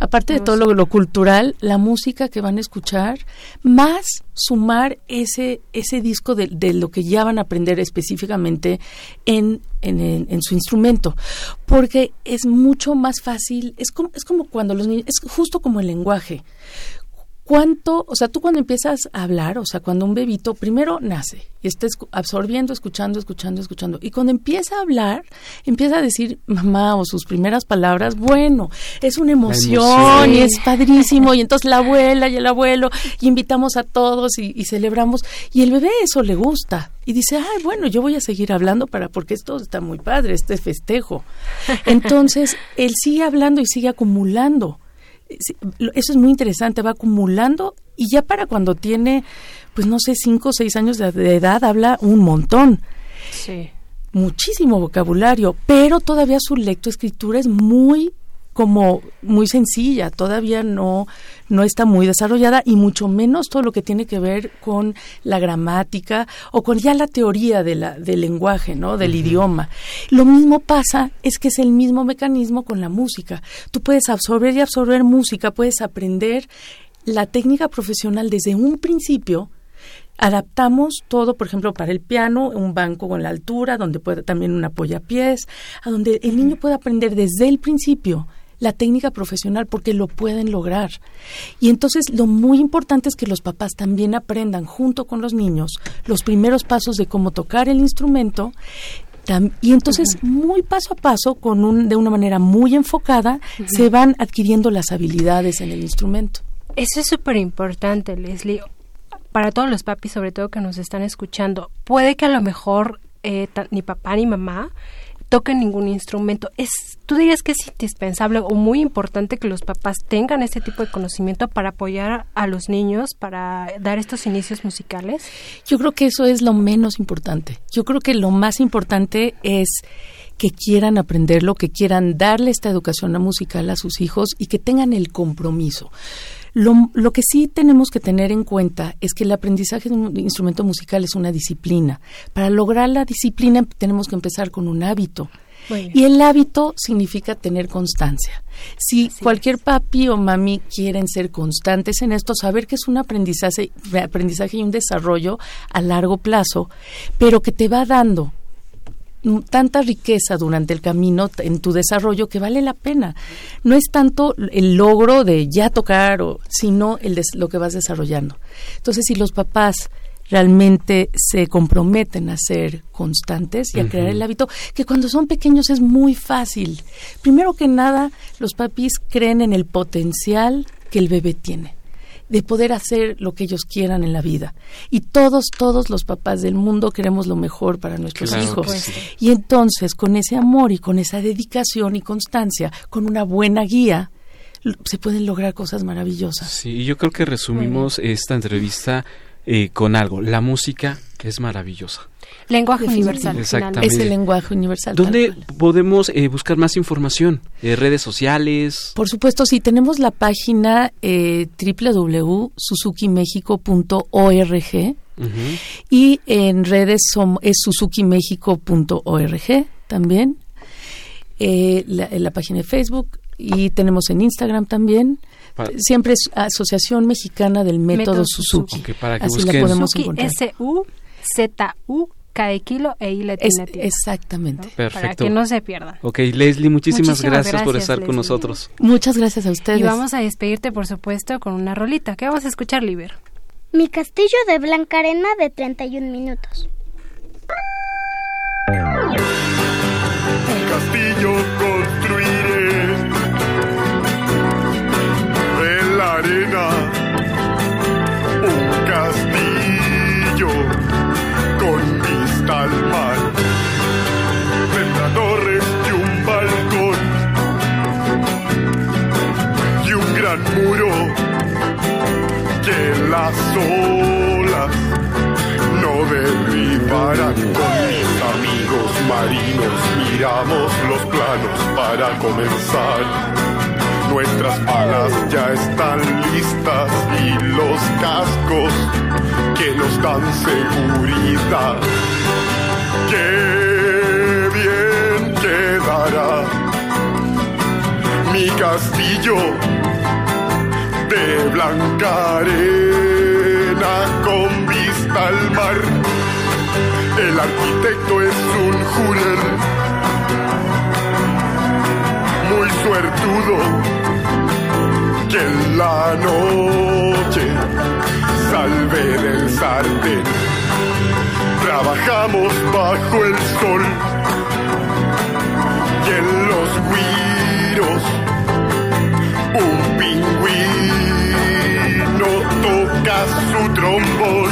Aparte de todo lo, lo cultural, la música que van a escuchar, más sumar ese, ese disco de, de lo que ya van a aprender específicamente en, en, en- en su instrumento. Porque es mucho más fácil, es como, es como cuando los niños, es justo como el lenguaje cuánto, o sea, tú cuando empiezas a hablar, o sea, cuando un bebito primero nace y está absorbiendo, escuchando, escuchando, escuchando, y cuando empieza a hablar, empieza a decir mamá o sus primeras palabras, bueno, es una emoción,
emoción.
y es padrísimo, y entonces la abuela y el abuelo, y invitamos a todos y, y celebramos, y el bebé eso le gusta. Y dice, ay, bueno, yo voy a seguir hablando para, porque esto está muy padre, este festejo. Entonces, él sigue hablando y sigue acumulando eso es muy interesante, va acumulando y ya para cuando tiene, pues no sé, cinco o seis años de, de edad, habla un montón.
Sí.
Muchísimo vocabulario, pero todavía su lectoescritura es muy como muy sencilla, todavía no, no está muy desarrollada y mucho menos todo lo que tiene que ver con la gramática o con ya la teoría de la, del lenguaje, ¿no? del idioma. Lo mismo pasa, es que es el mismo mecanismo con la música. Tú puedes absorber y absorber música, puedes aprender la técnica profesional desde un principio adaptamos todo, por ejemplo, para el piano, un banco con la altura, donde puede también un apoyapiés, a donde el niño puede aprender desde el principio la técnica profesional porque lo pueden lograr. Y entonces lo muy importante es que los papás también aprendan junto con los niños los primeros pasos de cómo tocar el instrumento y entonces, muy paso a paso, con un, de una manera muy enfocada, se van adquiriendo las habilidades en el instrumento.
Eso es súper importante, Leslie. Para todos los papis, sobre todo que nos están escuchando, puede que a lo mejor eh, ni papá ni mamá toquen ningún instrumento. Es, ¿Tú dirías que es indispensable o muy importante que los papás tengan este tipo de conocimiento para apoyar a los niños, para dar estos inicios musicales?
Yo creo que eso es lo menos importante. Yo creo que lo más importante es que quieran aprenderlo, que quieran darle esta educación musical a sus hijos y que tengan el compromiso. Lo, lo que sí tenemos que tener en cuenta es que el aprendizaje de un instrumento musical es una disciplina. Para lograr la disciplina tenemos que empezar con un hábito. Y el hábito significa tener constancia. Si cualquier papi o mami quieren ser constantes en esto, saber que es un aprendizaje, aprendizaje y un desarrollo a largo plazo, pero que te va dando tanta riqueza durante el camino en tu desarrollo que vale la pena. No es tanto el logro de ya tocar, o, sino el lo que vas desarrollando. Entonces, si los papás realmente se comprometen a ser constantes y a crear el hábito, que cuando son pequeños es muy fácil. Primero que nada, los papis creen en el potencial que el bebé tiene de poder hacer lo que ellos quieran en la vida. Y todos, todos los papás del mundo queremos lo mejor para nuestros hijos. Y entonces, con ese amor y con esa dedicación y constancia, con una buena guía, se pueden lograr cosas maravillosas.
Sí, yo creo que resumimos esta entrevista eh, con algo. La música es maravillosa.
Lenguaje universal.
Exactamente.
Es el lenguaje universal.
¿Dónde podemos eh, buscar más información? Eh, ¿Redes sociales?
Por supuesto, sí. Tenemos la página eh, www.suzukimexico.org y en redes son, es suzukimexico.org también. Eh, la, la página de Facebook y tenemos en Instagram también. Siempre es Asociación Mexicana del Método, Suzuki.
para que
Así
busquen.
la podemos
Suzuki,
encontrar.
S-U-Z-U, K de kilo e I
Es-
latina. tiene,
exactamente.
Para
Perfecto.
que no se pierdan.
Ok, Leslie, muchísimas,
Muchísimas
gracias, por estar con nosotros.
Muchas gracias a ustedes.
Y vamos a despedirte, por supuesto, con una rolita. ¿Qué vamos a escuchar, Liber?
Mi castillo de Blanca Arena de 31 minutos.
Las olas no derribarán. Con mis amigos marinos miramos los planos para comenzar. Nuestras palas ya están listas y los cascos que nos dan seguridad. Qué bien quedará mi castillo de blanca arena con vista al mar. El arquitecto es un jurel muy suertudo que en la noche salve del sartén. Trabajamos bajo el sol su trombón.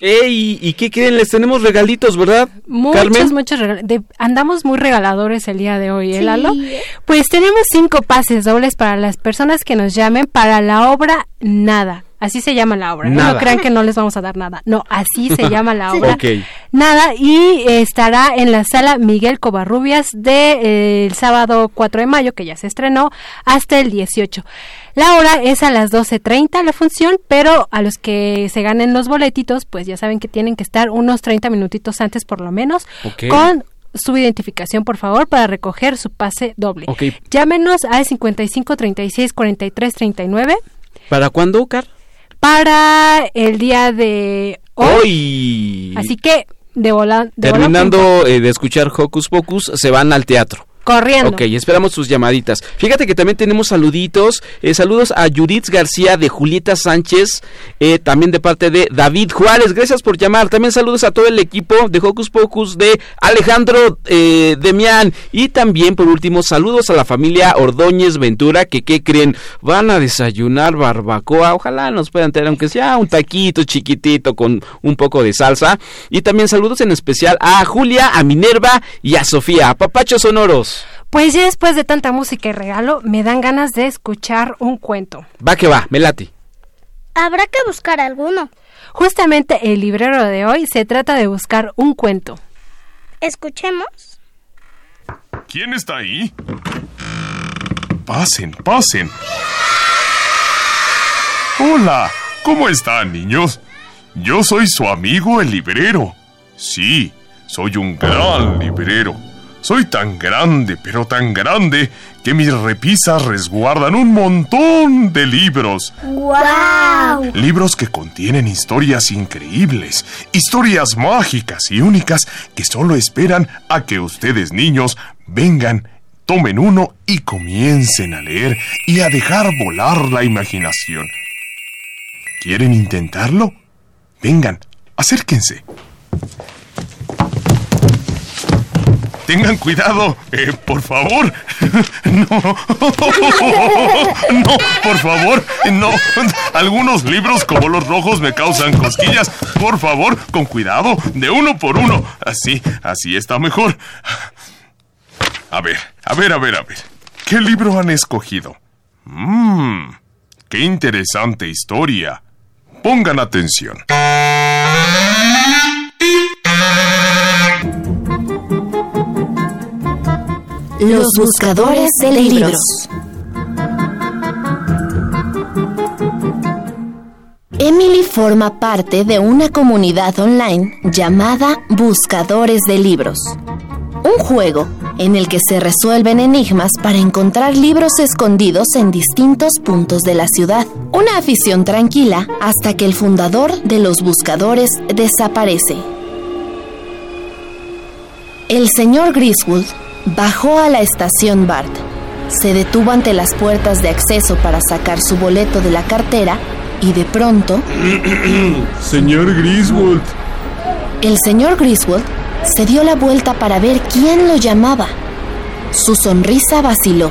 Ey, ¿y qué creen? Les tenemos regalitos, ¿verdad?
Muchos,
Carmen?
muchos regalos. De- andamos muy regaladores el día de hoy, ¿eh,
Sí.
Lalo? Pues tenemos cinco pases dobles para las personas que nos llamen para la obra Nada. Así se llama la obra. ¿eh?
Nada.
No crean que no les vamos a dar nada. No, así se llama la obra.
Ok.
Nada, y eh, estará en la sala Miguel Covarrubias del de, eh, el sábado 4 de mayo, que ya se estrenó, hasta el 18. La hora es a las 12.30 la función, pero a los que se ganen los boletitos, pues ya saben que tienen que estar unos 30 minutitos antes por lo menos,
Ok.
con su identificación, por favor, para recoger su pase doble.
Ok.
Llámenos al 55 36 43 39
¿Para cuándo, Car?
Para el día de hoy.
Hoy.
Así que de vola, de vola
Terminando eh, de escuchar Hocus Pocus, se van al teatro.
Corriendo.
Ok, esperamos sus llamaditas. Fíjate que también tenemos saluditos. eh, saludos a Judith García de Julieta Sánchez, eh, también de parte de David Juárez. Gracias por llamar. También saludos a todo el equipo de Hocus Pocus de Alejandro eh, Demián. Y también, por último, saludos a la familia Ordóñez Ventura, que, ¿qué creen? Van a desayunar barbacoa. Ojalá nos puedan tener, aunque sea un taquito chiquitito con un poco de salsa. Y también saludos en especial a Julia, a Minerva y a Sofía. Papachos sonoros.
Pues ya después de tanta música y regalo, me dan ganas de escuchar un cuento.
Va que va, me late.
Habrá que buscar alguno.
Justamente el librero de hoy se trata de buscar un cuento.
Escuchemos.
¿Quién está ahí? Pasen, pasen. Hola, ¿cómo están, niños? Yo soy su amigo el librero. Sí, soy un gran librero. Soy tan grande, pero tan grande, que mis repisas resguardan un montón de libros.
¡Guau!
Libros que contienen historias increíbles, historias mágicas y únicas que solo esperan a que ustedes niños vengan, tomen uno y comiencen a leer y a dejar volar la imaginación. ¿Quieren intentarlo? Vengan, acérquense. Tengan cuidado, eh, por favor. No. No, por favor, no. Algunos libros como los rojos me causan cosquillas. Por favor, con cuidado, de uno por uno. Así, así está mejor. A ver, a ver, a ver, a ver. ¿Qué libro han escogido? Mmm, qué interesante historia. Pongan atención.
Los buscadores de libros. Emily forma parte de una comunidad online llamada Buscadores de Libros. Un juego en el que se resuelven enigmas para encontrar libros escondidos en distintos puntos de la ciudad. Una afición tranquila hasta que el fundador de los buscadores desaparece. El señor Griswold bajó a la estación BART. Se detuvo ante las puertas de acceso para sacar su boleto de la cartera y de pronto
Señor Griswold.
el señor Griswold se dio la vuelta para ver quién lo llamaba. Su sonrisa vaciló.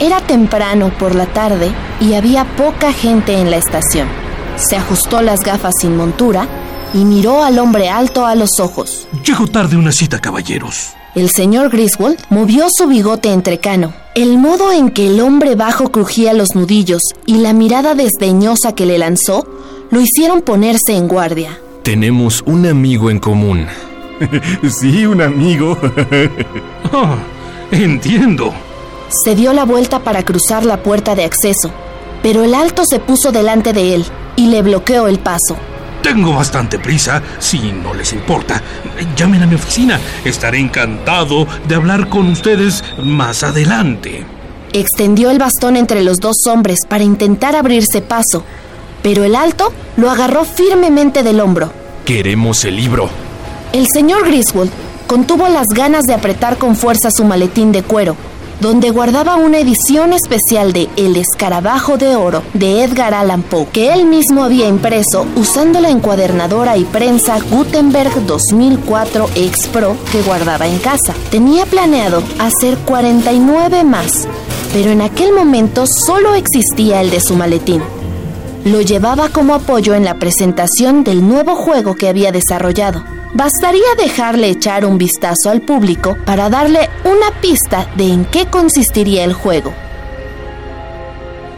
Era temprano por la tarde y había poca gente en la estación. Se ajustó las gafas sin montura y miró al hombre alto a los ojos.
Llego tarde una cita, caballeros.
El señor Griswold movió su bigote entrecano. El modo en que el hombre bajo crujía los nudillos y la mirada desdeñosa que le lanzó lo hicieron ponerse en guardia.
Tenemos un amigo en común.
sí, un amigo.
Ah, entiendo.
Se dio la vuelta para cruzar la puerta de acceso, pero el alto se puso delante de él y le bloqueó el paso.
Tengo bastante prisa, si no les importa. Llamen a mi oficina. Estaré encantado de hablar con ustedes más adelante.
Extendió el bastón entre los dos hombres para intentar abrirse paso, pero el alto lo agarró firmemente del hombro.
Queremos el libro.
El señor Griswold contuvo las ganas de apretar con fuerza su maletín de cuero, donde guardaba una edición especial de El escarabajo de oro de Edgar Allan Poe, que él mismo había impreso usando la encuadernadora y prensa Gutenberg 2004 X Pro que guardaba en casa. Tenía planeado hacer 49 más, pero en aquel momento solo existía el de su maletín. lo llevaba como apoyo en la presentación del nuevo juego que había desarrollado. Bastaría dejarle echar un vistazo al público para darle una pista de en qué consistiría el juego.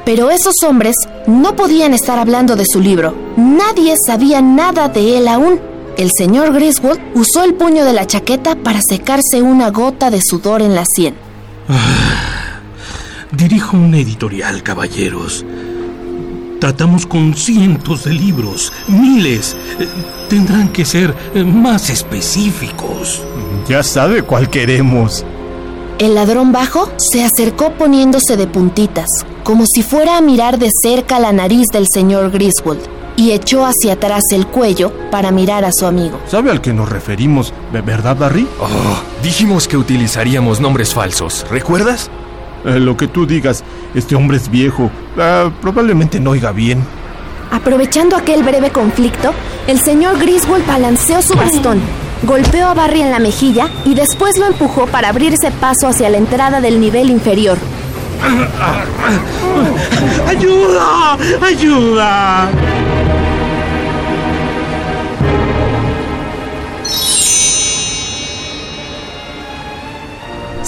Pero esos hombres no podían estar hablando de su libro. Nadie sabía nada de él aún. El señor Griswold usó el puño de la chaqueta para secarse una gota de sudor en la sien.
Dirijo una editorial, caballeros. Tratamos con cientos de libros, miles. Eh, Tendrán que ser eh, más específicos.
Ya sabe cuál queremos.
El ladrón bajo se acercó poniéndose de puntitas, como si fuera a mirar de cerca la nariz del señor Griswold, y echó hacia atrás el cuello para mirar a su amigo.
¿Sabe al que nos referimos, ve- verdad, Barry?
Oh, dijimos que utilizaríamos nombres falsos, ¿recuerdas?
Eh, lo que tú digas, este hombre es viejo. Ah, probablemente no oiga bien.
Aprovechando aquel breve conflicto, el señor Griswold balanceó su bastón, golpeó a Barry en la mejilla y después lo empujó para abrirse paso hacia la entrada del nivel inferior.
¡Ayuda! ¡Ayuda!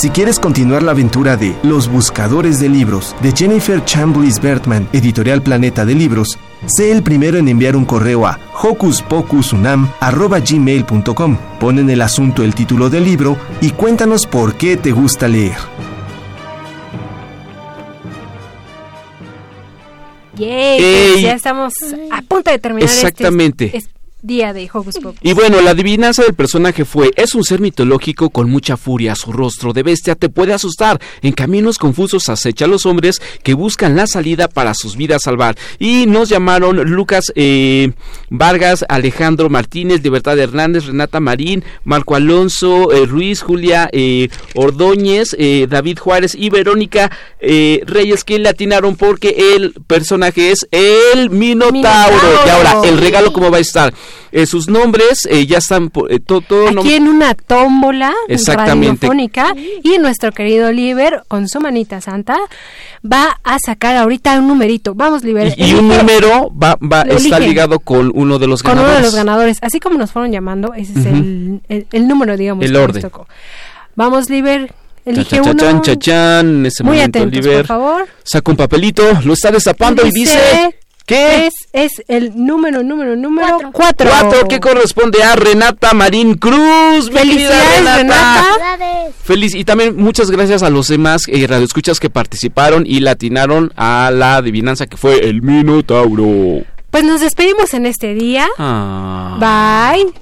Si quieres continuar la aventura de Los Buscadores de Libros de Jennifer Chambliss Bertman, editorial Planeta de Libros, sé el primero en enviar un correo a hocuspocusunam.gmail.com. Pon en el asunto el título del libro y cuéntanos por qué te gusta leer.
Yay,
Ey.
pues ya estamos a punto de terminar este-
Exactamente.
Día de Hocus Pocus.
Y bueno, la adivinanza del personaje fue, es un ser mitológico con mucha furia, su rostro de bestia te puede asustar, en caminos confusos acecha a los hombres que buscan la salida para sus vidas salvar. Y nos llamaron Lucas eh, Vargas, Alejandro Martínez, Libertad Hernández, Renata Marín, Marco Alonso, eh, Ruiz, Julia eh, Ordóñez, eh, David Juárez y Verónica eh, Reyes que le atinaron porque el personaje es el Minotauro.
Minotauro.
Y ahora, el regalo cómo va a estar. Eh, sus nombres eh, ya están eh, to- todo nom-
Aquí en una tómbola
Exactamente.
radiofónica y nuestro querido Liber con su manita santa va a sacar ahorita un numerito. Vamos, Liber.
y, y un número va, va está
eligen.
ligado con uno de los
con uno
ganadores.
de los ganadores. Así como nos fueron llamando, ese es el, el- el número, digamos.
El orden.
tocó. Vamos, Liber. Elige
Cha, cha,
uno.
chan, cha, chan. En ese
Muy
momento,
atentos,
Oliver
por favor.
saca un papelito, lo está destapando y dice... ¿Qué?
Es, es el número, número, número cuatro.
Cuatro que corresponde a Renata Marín Cruz.
Felicidades, Renata.
Feliz y también muchas gracias a los demás eh, radioescuchas que participaron y latinaron a la adivinanza que fue el Minotauro.
Pues nos despedimos en este día.
Ah.
Bye.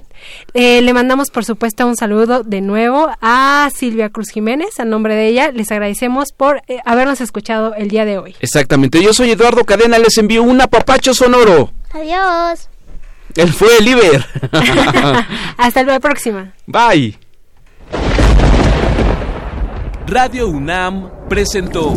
Eh, le mandamos, por supuesto, un saludo de nuevo a Silvia Cruz Jiménez. A nombre de ella, les agradecemos por eh, habernos escuchado el día de hoy.
Exactamente, yo soy Eduardo Cadena, les envío un apapacho sonoro.
Adiós.
Él fue el Iber.
Hasta la próxima.
Bye. Radio UNAM presentó